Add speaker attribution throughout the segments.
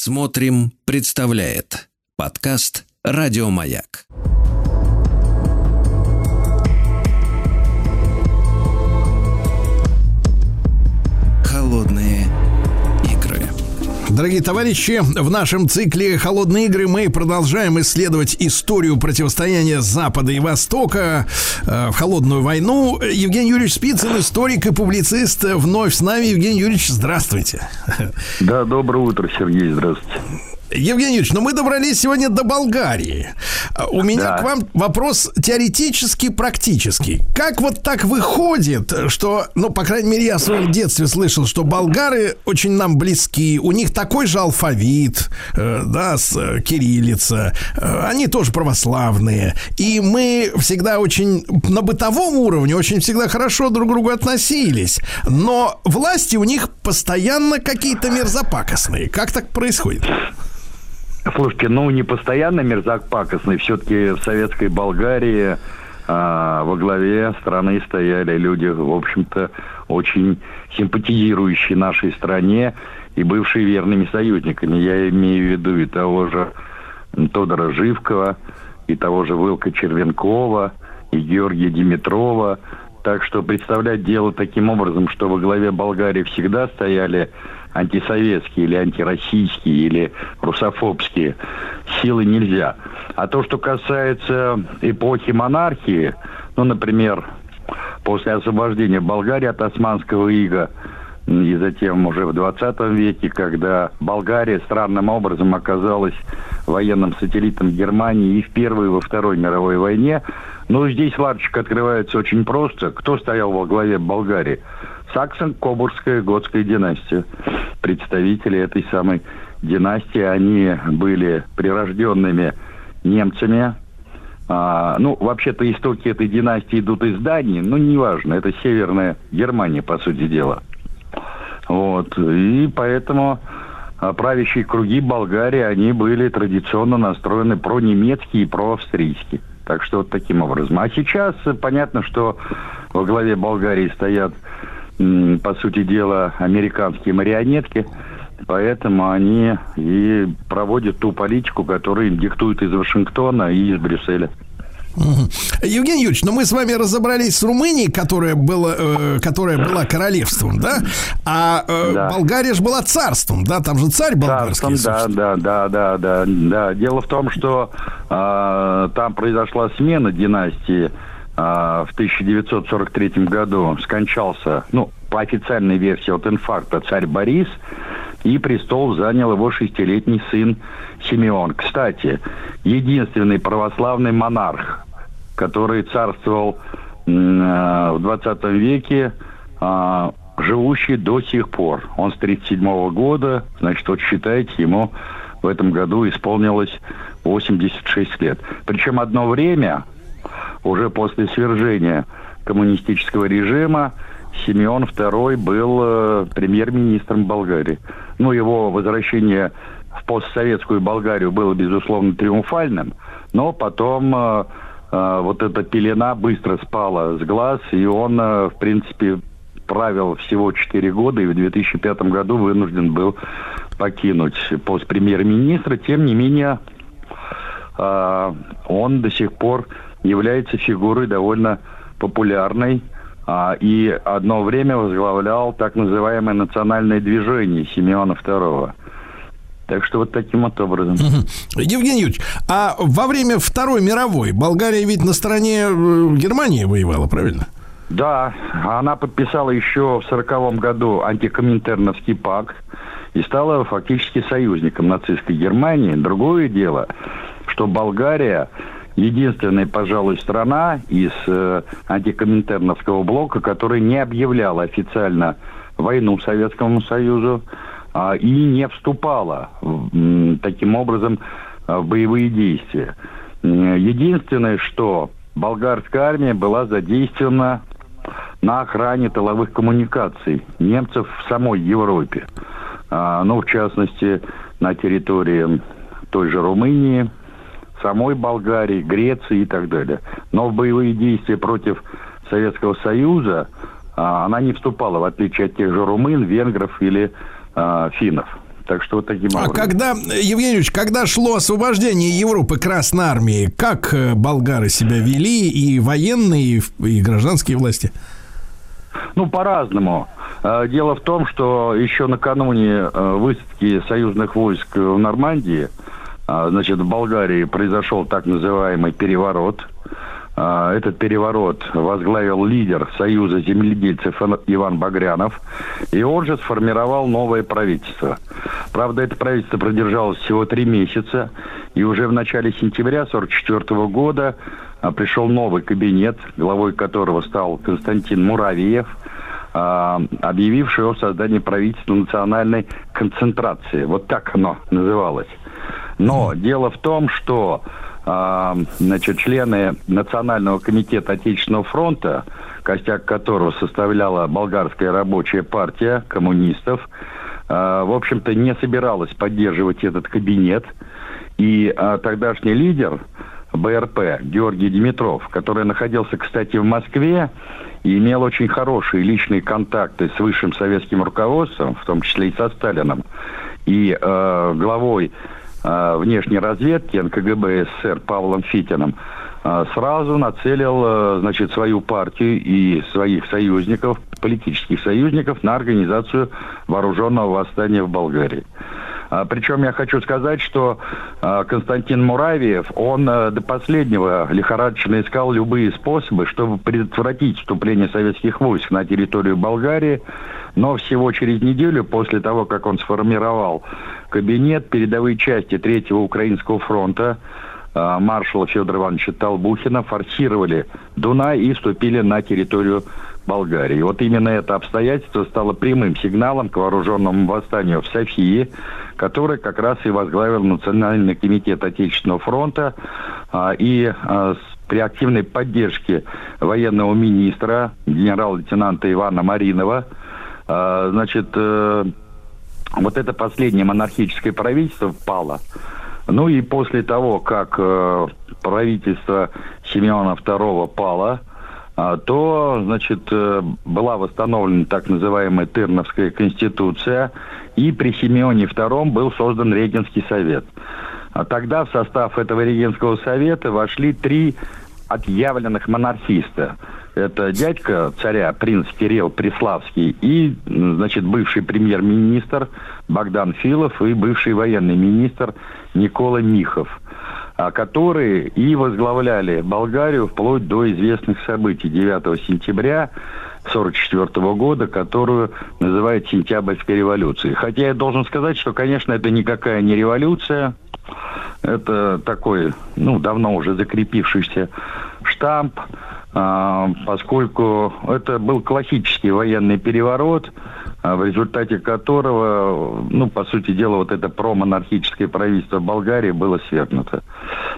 Speaker 1: Смотрим, представляет подкаст Радиомаяк. Холодные.
Speaker 2: Дорогие товарищи, в нашем цикле «Холодные игры» мы продолжаем исследовать историю противостояния Запада и Востока э, в холодную войну. Евгений Юрьевич Спицын, историк и публицист, вновь с нами. Евгений Юрьевич, здравствуйте.
Speaker 3: Да, доброе утро, Сергей, здравствуйте.
Speaker 2: Евгений Юрьевич, ну мы добрались сегодня до Болгарии. У меня
Speaker 3: Да.
Speaker 2: к вам вопрос теоретически практический. Как вот так выходит, что, ну, по крайней мере, я в своем детстве слышал, что болгары очень нам близки, у них такой же алфавит, э, да, с э, кириллица, э, они тоже православные, и мы всегда очень на бытовом уровне очень всегда хорошо друг к другу относились, но власти у них постоянно какие-то мерзопакостные. Как так происходит?
Speaker 3: Слушайте, ну не постоянно мерзак пакостный. Все-таки в советской Болгарии а, во главе страны стояли люди, в общем-то, очень симпатизирующие нашей стране и бывшие верными союзниками. Я имею в виду и того же Тодора Живкова, и того же Вылка Червенкова, и Георгия Димитрова. Так что представлять дело таким образом, что во главе Болгарии всегда стояли антисоветские или антироссийские или русофобские силы нельзя. А то, что касается эпохи монархии, ну, например, после освобождения Болгарии от османского ига, и затем уже в 20 веке, когда Болгария странным образом оказалась военным сателлитом Германии и в Первой, и во Второй мировой войне. Ну, здесь ларчик открывается очень просто. Кто стоял во главе Болгарии? Саксон-Кобурская готская династия. Представители этой самой династии, они были прирожденными немцами, а, ну, вообще-то истоки этой династии идут из Дании, но неважно, это северная Германия, по сути дела. Вот, и поэтому а, правящие круги Болгарии, они были традиционно настроены про-немецкие и про-австрийские. Так что вот таким образом. А сейчас э, понятно, что во главе Болгарии стоят, по сути дела, американские марионетки, поэтому они и проводят ту политику, которую им диктуют из Вашингтона и из Брюсселя.
Speaker 2: Евгений Юрьевич, ну мы с вами разобрались с Румынией, которая была, э, которая была королевством, да? А э,
Speaker 3: Да.
Speaker 2: Болгария же была царством, да? Там же царь болгарский.
Speaker 3: Царством, да, да, да, да, да, да. Дело в том, что а, там произошла смена династии в 1943 году. Скончался, ну, по официальной версии от инфаркта царь Борис, и престол занял его шестилетний сын Симеон. Кстати, единственный православный монарх, который царствовал э, в 20 веке, а, живущий до сих пор. Он с 37 года, значит, вот считайте, ему в этом году исполнилось 86 лет. Причем одно время, уже после свержения коммунистического режима, Симеон II был э, премьер-министром Болгарии. Ну, его возвращение в постсоветскую Болгарию было, безусловно, триумфальным, но потом э, э, вот эта пелена быстро спала с глаз, и он, в принципе, правил всего 4 года и в 2005 году вынужден был покинуть пост премьер-министра. Тем не менее, он до сих пор является фигурой довольно популярной а, и одно время возглавлял так называемое национальное движение Симеона II. Так что вот таким вот образом.
Speaker 2: Евгений Юрьевич, а во время Второй мировой Болгария ведь на стороне э, Германии воевала, правильно?
Speaker 3: Да, она подписала еще в сороковом году антикоминтерновский пакт и стала фактически союзником нацистской Германии. Другое дело, что Болгария единственная, пожалуй, страна из э, антикоминтерновского блока, которая не объявляла официально войну Советскому Союзу а, и не вступала в, таким образом а, в боевые действия. Единственное, что болгарская армия была задействована на охране тыловых коммуникаций немцев в самой Европе. А, ну, в частности, на территории той же Румынии, самой Болгарии, Греции и так далее. Но в боевые действия против Советского Союза а, она не вступала, в отличие от тех же румын, венгров или а, финнов. Так что вот таким
Speaker 2: а
Speaker 3: образом.
Speaker 2: А когда, Евгений Ильич, когда шло освобождение Европы Красной Армии, как э, болгары себя вели, и военные, и гражданские власти?
Speaker 3: Ну, по-разному. Э, дело в том, что еще накануне э, высадки союзных войск в Нормандии, значит, в Болгарии произошел так называемый переворот – а, этот переворот возглавил лидер Союза земледельцев Иван Багрянов, и он же сформировал новое правительство. Правда, это правительство продержалось всего три месяца, и уже в начале сентября 1944 года а, пришел новый кабинет, главой которого стал Константин Муравьев, а, объявивший о создании правительства национальной концентрации. Вот так оно называлось. Но дело в том, что а, значит, члены Национального комитета Отечественного фронта, костяк которого составляла болгарская рабочая партия коммунистов, а, в общем-то, не собиралась поддерживать этот кабинет. И а, тогдашний лидер БРП Георгий Димитров, который находился, кстати, в Москве и имел очень хорошие личные контакты с высшим советским руководством, в том числе и со Сталином, и э, главой внешней разведки НКГБ СССР Павлом Фитиным э, сразу нацелил э, значит, свою партию и своих союзников, политических союзников, на организацию вооруженного восстания в Болгарии. Причем я хочу сказать, что Константин Муравьев, он до последнего лихорадочно искал любые способы, чтобы предотвратить вступление советских войск на территорию Болгарии, но всего через неделю после того, как он сформировал кабинет, передовые части Третьего Украинского фронта, а, маршала Федора Ивановича Толбухина форсировали Дунай и вступили на территорию Болгарии. Вот именно это обстоятельство стало прямым сигналом к вооруженному восстанию в Софии, который как раз и возглавил Национальный комитет Отечественного фронта а, и а, при активной поддержке военного министра, генерал-лейтенанта Ивана Маринова, а, значит, э, вот это последнее монархическое правительство пало. Ну и после того, как э, правительство Семена II пало, то, значит, э, была восстановлена так называемая Тырновская конституция, и при Симеоне II был создан Регенский совет. А тогда в состав этого Регенского совета вошли три отъявленных монархиста – это дядька царя, принц Кирилл Преславский, и, значит, бывший премьер-министр Богдан Филов и бывший военный министр Никола Михов, а которые и возглавляли Болгарию вплоть до известных событий 9 сентября 1944 года, которую называют Сентябрьской революцией. Хотя я должен сказать, что, конечно, это никакая не революция, это такой, ну, давно уже закрепившийся штамп, а, поскольку это был классический военный переворот, а, в результате которого, ну, по сути дела, вот это промонархическое правительство Болгарии было свергнуто.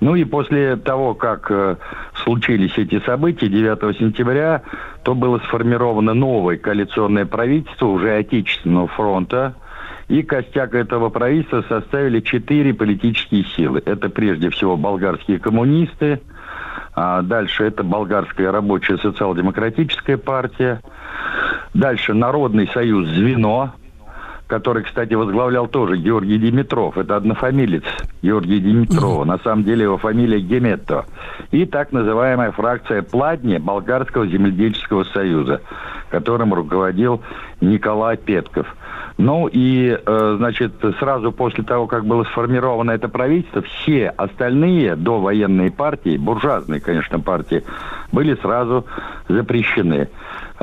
Speaker 3: Ну и после того, как э, случились эти события 9 сентября, то было сформировано новое коалиционное правительство уже Отечественного фронта, и костяк этого правительства составили четыре политические силы. Это прежде всего болгарские коммунисты, а дальше это Болгарская рабочая социал-демократическая партия. Дальше Народный союз «Звено», который, кстати, возглавлял тоже Георгий Димитров. Это однофамилец Георгия Димитрова. На самом деле его фамилия Геметто. И так называемая фракция Пладни Болгарского земледельческого союза, которым руководил Николай Петков. Ну и, э, значит, сразу после того, как было сформировано это правительство, все остальные довоенные партии, буржуазные, конечно, партии, были сразу запрещены.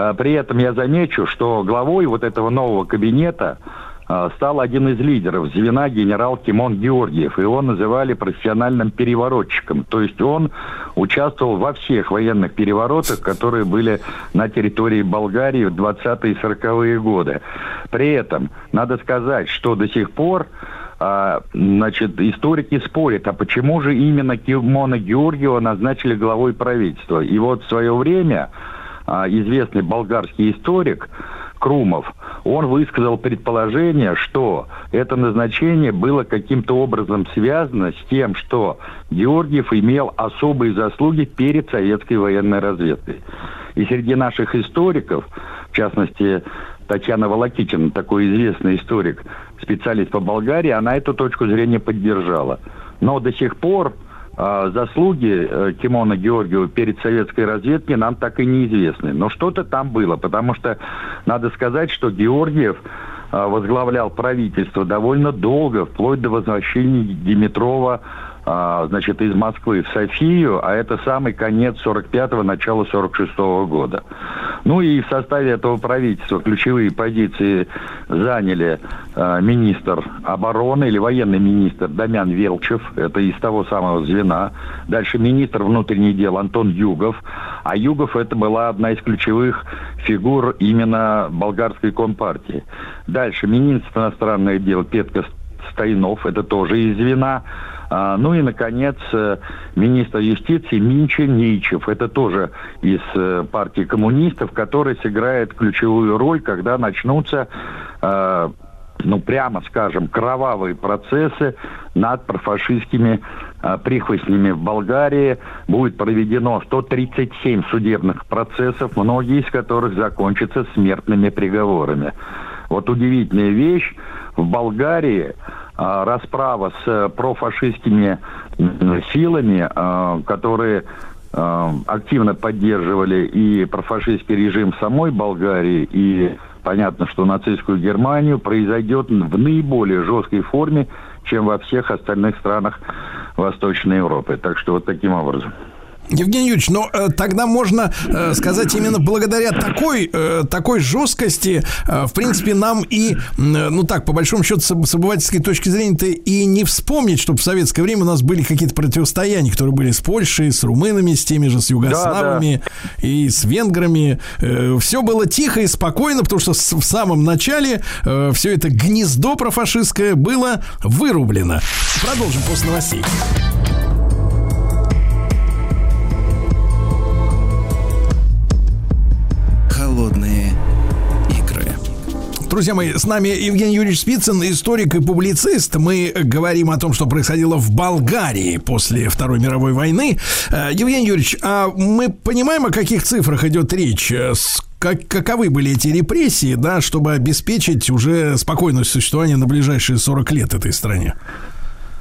Speaker 3: Э, при этом я замечу, что главой вот этого нового кабинета а, стал один из лидеров звена генерал Тимон Георгиев. Его называли профессиональным переворотчиком. То есть он участвовал во всех военных переворотах, которые были на территории Болгарии в 20-е и 40-е годы. При этом надо сказать, что до сих пор а, значит, историки спорят, а почему же именно Тимона Георгиева назначили главой правительства? И вот в свое время а, известный болгарский историк Крумов, он высказал предположение, что это назначение было каким-то образом связано с тем, что Георгиев имел особые заслуги перед советской военной разведкой. И среди наших историков, в частности, Татьяна Волокитина, такой известный историк, специалист по Болгарии, она эту точку зрения поддержала. Но до сих пор заслуги э, Кимона Георгиева перед советской разведкой нам так и неизвестны. Но что-то там было, потому что надо сказать, что Георгиев э, возглавлял правительство довольно долго, вплоть до возвращения Димитрова а, значит, из Москвы в Софию, а это самый конец 45-го, начало 46-го года. Ну и в составе этого правительства ключевые позиции заняли э, министр обороны или военный министр Дамян Велчев, это из того самого звена. Дальше министр внутренних дел Антон Югов. А Югов это была одна из ключевых фигур именно болгарской компартии. Дальше министр иностранных дел Петка Стайнов, это тоже из звена а, ну и, наконец, э, министр юстиции Минча Нейчев. Это тоже из э, партии коммунистов, который сыграет ключевую роль, когда начнутся э, ну, прямо скажем, кровавые процессы над профашистскими э, прихвостнями в Болгарии. Будет проведено 137 судебных процессов, многие из которых закончатся смертными приговорами. Вот удивительная вещь. В Болгарии а, расправа с э, профашистскими силами, а, которые а, активно поддерживали и профашистский режим самой Болгарии, и понятно, что нацистскую Германию, произойдет в наиболее жесткой форме, чем во всех остальных странах Восточной Европы. Так что вот таким образом.
Speaker 2: Евгений Юрьевич, но э, тогда можно э, сказать, именно благодаря такой, э, такой жесткости, э, в принципе, нам и, э, ну так, по большому счету, с, с обывательской точки зрения-то и не вспомнить, чтобы в советское время у нас были какие-то противостояния, которые были с Польшей, с румынами, с теми же, с югославами да, да. и с венграми. Э, все было тихо и спокойно, потому что с, в самом начале э, все это гнездо профашистское было вырублено. Продолжим после новостей. Друзья мои, с нами Евгений Юрьевич Спицын, историк и публицист. Мы говорим о том, что происходило в Болгарии после Второй мировой войны. Э, Евгений Юрьевич, а мы понимаем, о каких цифрах идет речь? Как, каковы были эти репрессии, да, чтобы обеспечить уже спокойное существование на ближайшие 40 лет этой стране?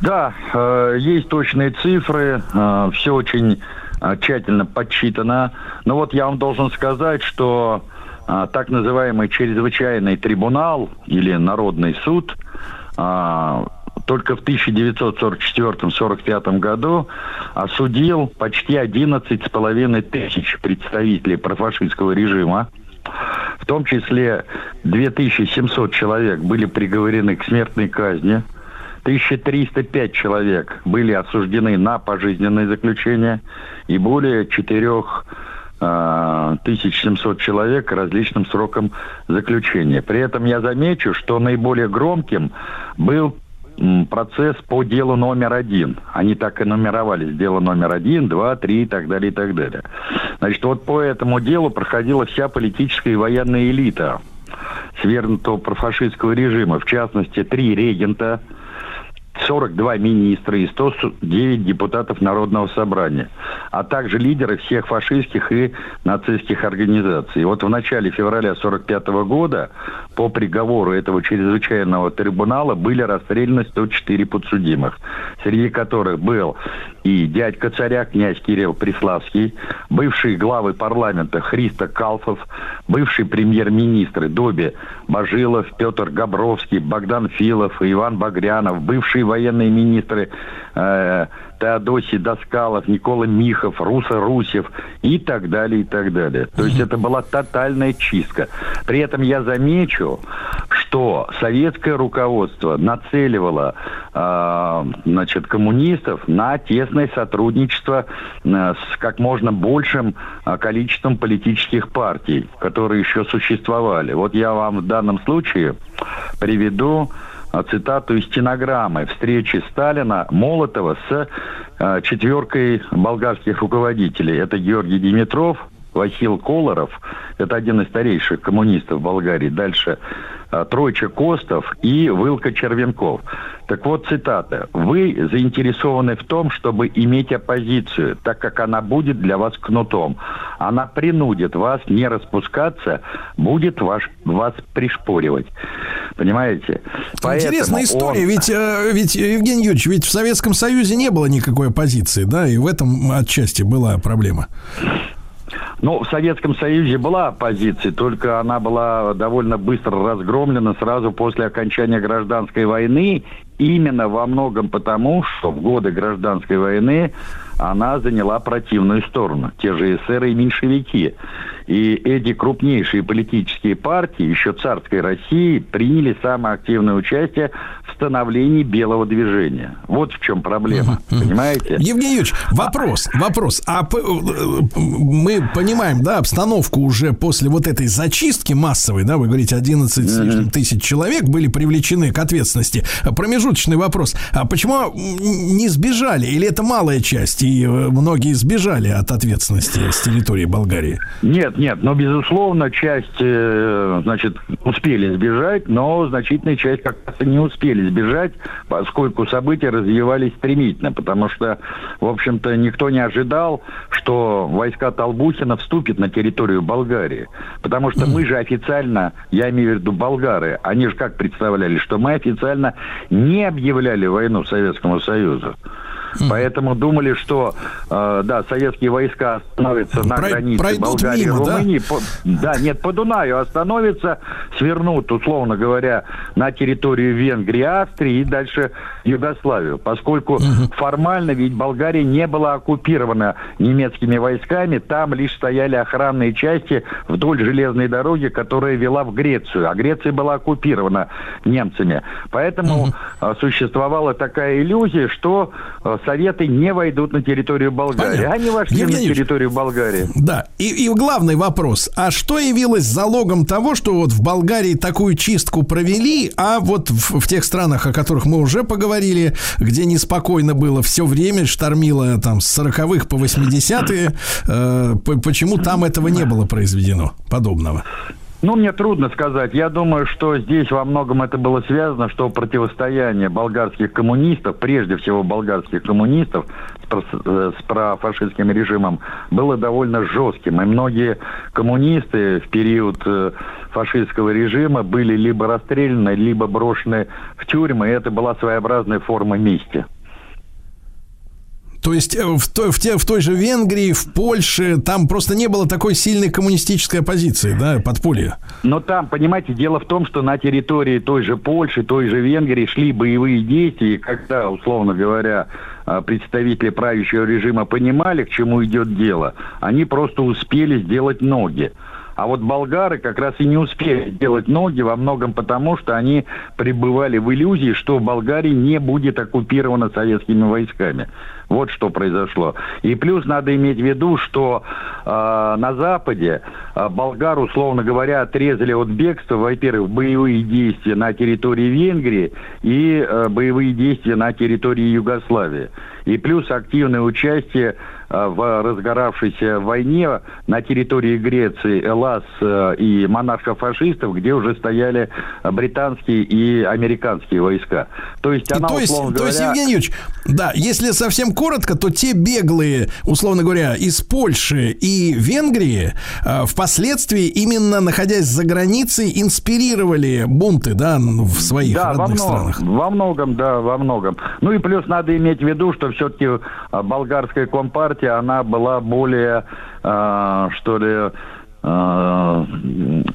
Speaker 3: Да, э, есть точные цифры, э, все очень тщательно подсчитано. Но вот я вам должен сказать, что а, так называемый чрезвычайный трибунал или народный суд а, только в 1944-45 году осудил почти 11,5 тысяч представителей профашистского режима. В том числе 2700 человек были приговорены к смертной казни. 1305 человек были осуждены на пожизненное заключение и более 4 1700 человек различным сроком заключения. При этом я замечу, что наиболее громким был процесс по делу номер один. Они так и нумеровались. Дело номер один, два, три и так далее, и так далее. Значит, вот по этому делу проходила вся политическая и военная элита свергнутого профашистского режима. В частности, три регента – 42 министра и 109 депутатов Народного собрания, а также лидеры всех фашистских и нацистских организаций. И вот в начале февраля 1945 года по приговору этого чрезвычайного трибунала были расстреляны 104 подсудимых, среди которых был и дядька царя, князь Кирилл Преславский, бывшие главы парламента Христа Калфов, бывшие премьер-министры Доби Бажилов, Петр Габровский, Богдан Филов, Иван Багрянов, бывшие военные министры э, Теодосий Доскалов, Никола Михов, Руса Русев и так далее, и так далее. То есть это была тотальная чистка. При этом я замечу, что советское руководство нацеливало э, значит, коммунистов на тесное сотрудничество э, с как можно большим э, количеством политических партий, которые еще существовали. Вот я вам в данном случае приведу цитату из стенограммы встречи Сталина Молотова с э, четверкой болгарских руководителей. Это Георгий Димитров, Васил Колоров, это один из старейших коммунистов Болгарии. Дальше э, Тройча Костов и Вылка Червенков. Так вот, цитата. «Вы заинтересованы в том, чтобы иметь оппозицию, так как она будет для вас кнутом. Она принудит вас не распускаться, будет ваш, вас пришпоривать». Понимаете?
Speaker 2: Поэтому Интересная история, он... ведь, э, ведь, Евгений Юрьевич, ведь в Советском Союзе не было никакой оппозиции, да, и в этом отчасти была проблема.
Speaker 3: Ну, в Советском Союзе была оппозиция, только она была довольно быстро разгромлена сразу после окончания гражданской войны, именно во многом потому, что в годы гражданской войны она заняла противную сторону, те же эсеры и меньшевики. И эти крупнейшие политические партии еще царской России приняли самое активное участие в становлении белого движения. Вот в чем проблема, понимаете?
Speaker 2: Евгений Юрьевич, вопрос, вопрос. А э, мы понимаем, да, обстановку уже после вот этой зачистки массовой, да, вы говорите, 11 с лишним тысяч человек были привлечены к ответственности. Промежуточный вопрос. А почему не сбежали? Или это малая часть, и э, многие сбежали от ответственности с территории Болгарии?
Speaker 3: Нет, нет, но, безусловно, часть, э, значит, успели сбежать, но значительная часть как раз не успели сбежать, поскольку события развивались стремительно, потому что, в общем-то, никто не ожидал, что войска Толбухина вступят на территорию Болгарии. Потому что мы же официально, я имею в виду болгары, они же как представляли, что мы официально не объявляли войну Советскому Союзу. Поэтому думали, что, э, да, советские войска остановятся на границе Болгарии и Румынии. Да? По, да, нет, по Дунаю остановятся, свернут, условно говоря, на территорию Венгрии, Австрии и дальше Югославию. Поскольку угу. формально ведь Болгария не была оккупирована немецкими войсками, там лишь стояли охранные части вдоль железной дороги, которая вела в Грецию. А Греция была оккупирована немцами. Поэтому угу. существовала такая иллюзия, что э, Советы не войдут на территорию Болгарии. Понятно. Они вошли Евгений на территорию Болгарии.
Speaker 2: Да, и, и главный вопрос. А что явилось залогом того, что вот в Болгарии такую чистку провели, а вот в, в тех странах, о которых мы уже поговорили, где неспокойно было все время, штормило там с 40-х по 80-е, э, почему там этого не было произведено, подобного?
Speaker 3: Ну, мне трудно сказать. Я думаю, что здесь во многом это было связано, что противостояние болгарских коммунистов, прежде всего болгарских коммунистов с, с профашистским режимом, было довольно жестким. И многие коммунисты в период э, фашистского режима были либо расстреляны, либо брошены в тюрьмы. И это была своеобразная форма мести.
Speaker 2: То есть э, в той, в, те, в той же Венгрии, в Польше, там просто не было такой сильной коммунистической оппозиции, да, подполья.
Speaker 3: Но там, понимаете, дело в том, что на территории той же Польши, той же Венгрии шли боевые действия, когда, условно говоря, э, представители правящего режима понимали, к чему идет дело, они просто успели сделать ноги. А вот болгары как раз и не успели делать ноги во многом потому, что они пребывали в иллюзии, что Болгария не будет оккупирована советскими войсками. Вот что произошло. И плюс надо иметь в виду, что э, на Западе э, болгар, условно говоря, отрезали от бегства, во-первых, боевые действия на территории Венгрии и э, боевые действия на территории Югославии. И плюс активное участие в разгоравшейся войне на территории Греции Элас э, и монархов-фашистов, где уже стояли британские и американские войска.
Speaker 2: То есть она, то есть, условно говоря... То есть, Евгений Юрьевич, да, если совсем коротко, то те беглые, условно говоря, из Польши и Венгрии э, впоследствии, именно находясь за границей, инспирировали бунты, да, в своих да, родных во многом, странах.
Speaker 3: Во многом, да, во многом. Ну и плюс надо иметь в виду, что все-таки болгарская компартия партия, она была более, э, что ли, э,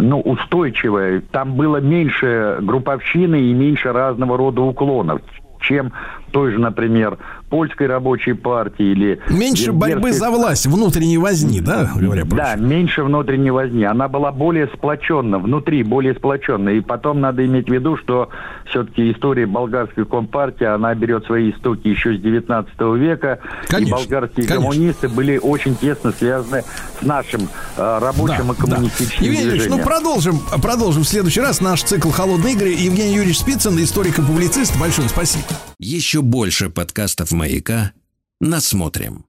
Speaker 3: ну, устойчивая. Там было меньше групповщины и меньше разного рода уклонов чем той же, например, польской рабочей партии или...
Speaker 2: Меньше венгерской... борьбы за власть, внутренней возни, да,
Speaker 3: говоря проще? Да, меньше внутренней возни. Она была более сплоченна, внутри более сплоченна. И потом надо иметь в виду, что все-таки история болгарской компартии, она берет свои истоки еще с 19 века. Конечно, и болгарские конечно. коммунисты были очень тесно связаны с нашим э, рабочим да, и коммунистическим да. Евгений
Speaker 2: движением. ну продолжим, продолжим в следующий раз наш цикл «Холодные игры». Евгений Юрьевич Спицын, историк и публицист. Большое спасибо.
Speaker 1: Еще больше подкастов «Маяка» насмотрим.